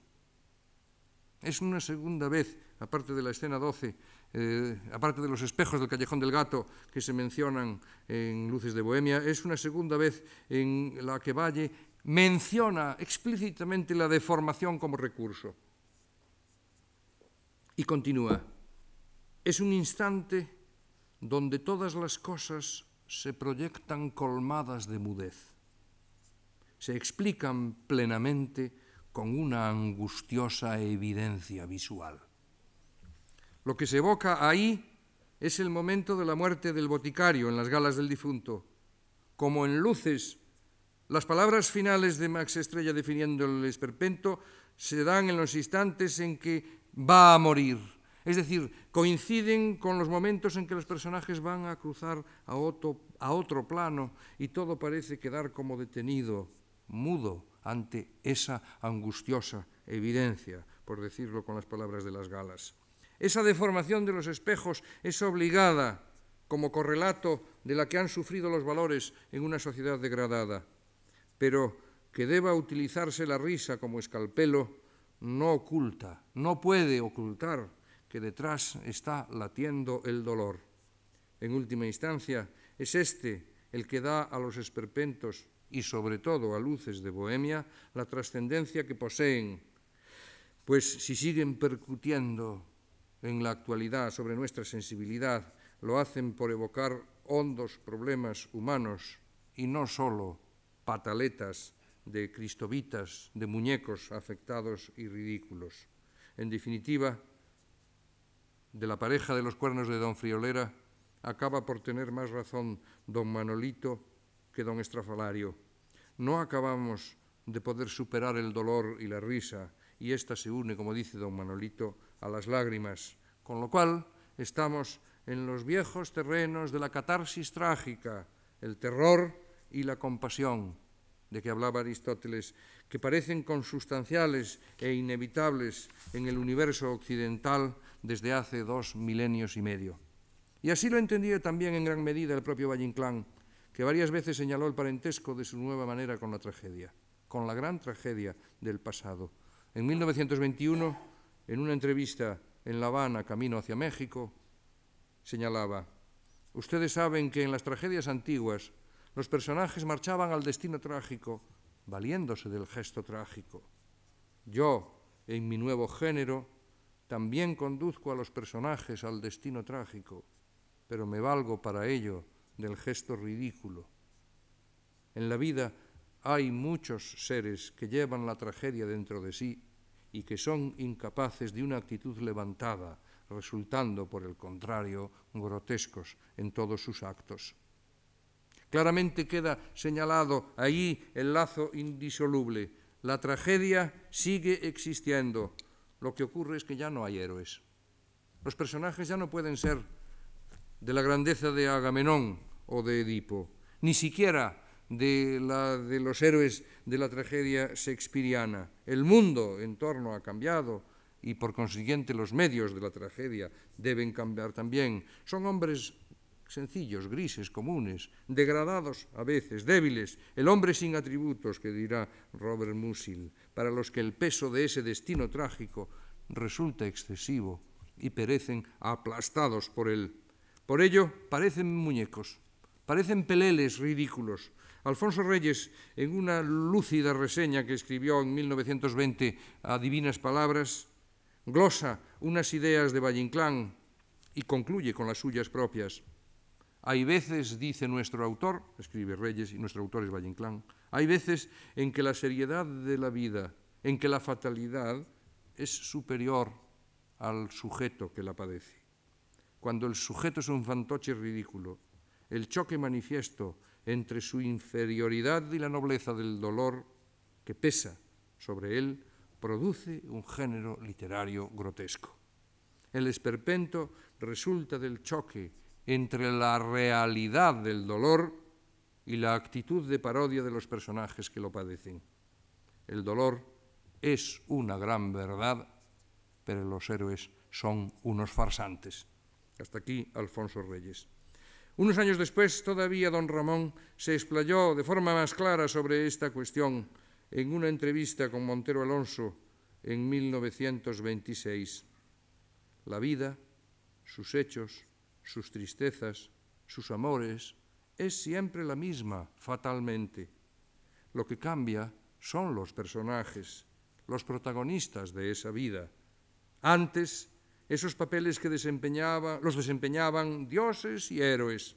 Es una segunda vez, aparte de la escena 12, eh, aparte de los espejos del callejón del gato que se mencionan en Luces de Bohemia, es una segunda vez en la que Valle menciona explícitamente la deformación como recurso. Y continúa, es un instante donde todas las cosas se proyectan colmadas de mudez, se explican plenamente con una angustiosa evidencia visual. Lo que se evoca ahí es el momento de la muerte del boticario en las galas del difunto. Como en luces, las palabras finales de Max Estrella definiendo el esperpento se dan en los instantes en que va a morir es decir, coinciden con los momentos en que los personajes van a cruzar a otro, a otro plano y todo parece quedar como detenido, mudo, ante esa angustiosa evidencia, por decirlo con las palabras de las galas. Esa deformación de los espejos es obligada como correlato de la que han sufrido los valores en una sociedad degradada, pero que deba utilizarse la risa como escalpelo no oculta, no puede ocultar que detrás está latiendo el dolor. En última instancia, es este el que da a los esperpentos y sobre todo a luces de Bohemia la trascendencia que poseen, pues si siguen percutiendo en la actualidad sobre nuestra sensibilidad, lo hacen por evocar hondos problemas humanos y no solo pataletas de cristovitas, de muñecos afectados y ridículos. En definitiva, de la pareja de los cuernos de don Friolera acaba por tener más razón don Manolito que don Estrafalario. No acabamos de poder superar el dolor y la risa, y ésta se une, como dice don Manolito, a las lágrimas, con lo cual estamos en los viejos terrenos de la catarsis trágica, el terror y la compasión, de que hablaba Aristóteles, que parecen consustanciales e inevitables en el universo occidental desde hace dos milenios y medio. Y así lo entendía también en gran medida el propio Valle Inclán, que varias veces señaló el parentesco de su nueva manera con la tragedia, con la gran tragedia del pasado. En 1921, en una entrevista en La Habana, camino hacia México, señalaba, ustedes saben que en las tragedias antiguas los personajes marchaban al destino trágico, valiéndose del gesto trágico. Yo, en mi nuevo género, también conduzco a los personajes al destino trágico, pero me valgo para ello del gesto ridículo. En la vida hay muchos seres que llevan la tragedia dentro de sí y que son incapaces de una actitud levantada, resultando, por el contrario, grotescos en todos sus actos. Claramente queda señalado ahí el lazo indisoluble. La tragedia sigue existiendo, lo que ocurre es que ya no hay héroes. Los personajes ya no pueden ser de la grandeza de Agamenón o de Edipo, ni siquiera de, de los héroes de la tragedia shakespeariana. El mundo en torno ha cambiado y por consiguiente los medios de la tragedia deben cambiar también. Son hombres sencillos, grises, comunes, degradados a veces, débiles, el hombre sin atributos, que dirá Robert Musil, para los que el peso de ese destino trágico resulta excesivo y perecen aplastados por él. Por ello, parecen muñecos, parecen peleles ridículos. Alfonso Reyes, en una lúcida reseña que escribió en 1920 a Divinas Palabras, glosa unas ideas de Valle y concluye con las suyas propias. Hay veces, dice nuestro autor, escribe Reyes y nuestro autor es Valle Inclán, hay veces en que la seriedad de la vida, en que la fatalidad es superior al sujeto que la padece. Cuando el sujeto es un fantoche ridículo, el choque manifiesto entre su inferioridad y la nobleza del dolor que pesa sobre él produce un género literario grotesco. El esperpento resulta del choque entre la realidad del dolor y la actitud de parodia de los personajes que lo padecen. El dolor es una gran verdad pero los héroes son unos farsantes. Hasta aquí Alfonso Reyes. Unos años después, todavía don Ramón se explayó de forma más clara sobre esta cuestión en una entrevista con Montero Alonso en 1926. La vida, sus hechos, sus tristezas, sus amores, es siempre la misma, fatalmente. Lo que cambia son los personajes, los protagonistas de esa vida. Antes, esos papeles que los desempeñaban dioses y héroes.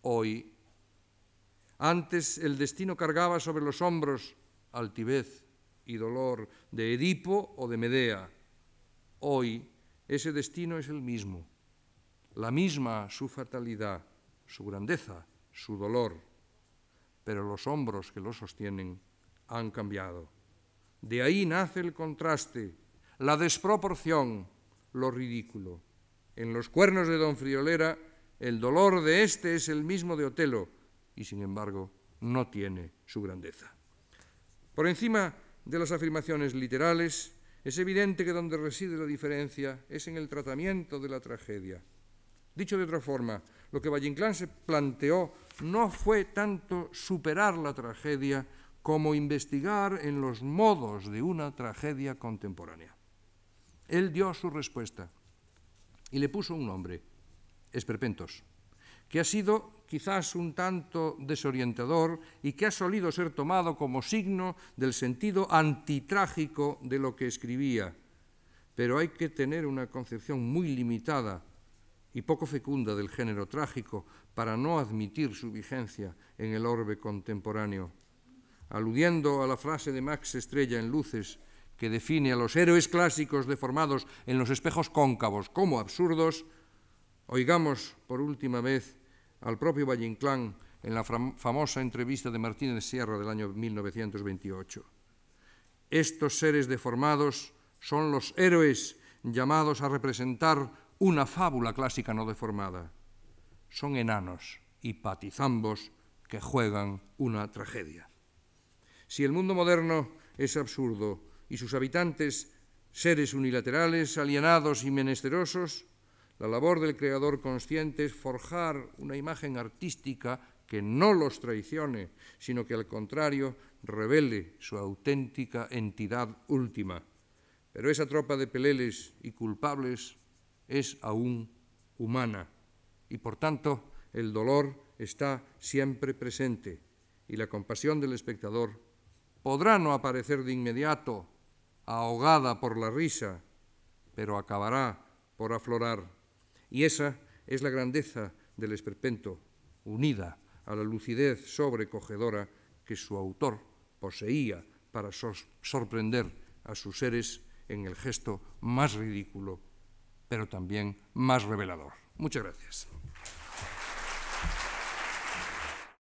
Hoy, antes el destino cargaba sobre los hombros altivez y dolor de Edipo o de Medea. Hoy ese destino es el mismo, la misma su fatalidad, su grandeza, su dolor, pero los hombros que lo sostienen han cambiado. De ahí nace el contraste, la desproporción, lo ridículo. En los cuernos de don Friolera, el dolor de éste es el mismo de Otelo, y sin embargo no tiene su grandeza. Por encima de las afirmaciones literales, es evidente que donde reside la diferencia es en el tratamiento de la tragedia. Dicho de otra forma, lo que Valle se planteó no fue tanto superar la tragedia como investigar en los modos de una tragedia contemporánea. Él dio su respuesta y le puso un nombre, Esperpentos, que ha sido quizás un tanto desorientador y que ha solido ser tomado como signo del sentido antitrágico de lo que escribía. Pero hay que tener una concepción muy limitada y poco fecunda del género trágico para no admitir su vigencia en el orbe contemporáneo. Aludiendo a la frase de Max Estrella en Luces, que define a los héroes clásicos deformados en los espejos cóncavos como absurdos, oigamos por última vez al propio Valle Inclán en la famosa entrevista de Martínez Sierra del año 1928. Estos seres deformados son los héroes llamados a representar una fábula clásica no deformada. Son enanos y patizambos que juegan una tragedia. Si el mundo moderno es absurdo y sus habitantes seres unilaterales, alienados y menesterosos, la labor del creador consciente es forjar una imagen artística que no los traicione, sino que al contrario revele su auténtica entidad última. Pero esa tropa de peleles y culpables es aún humana y por tanto el dolor está siempre presente y la compasión del espectador podrá no aparecer de inmediato ahogada por la risa, pero acabará por aflorar. Y esa es la grandeza del esperpento, unida a la lucidez sobrecogedora que su autor poseía para sorprender a sus seres en el gesto más ridículo pero también más revelador. Muchas gracias.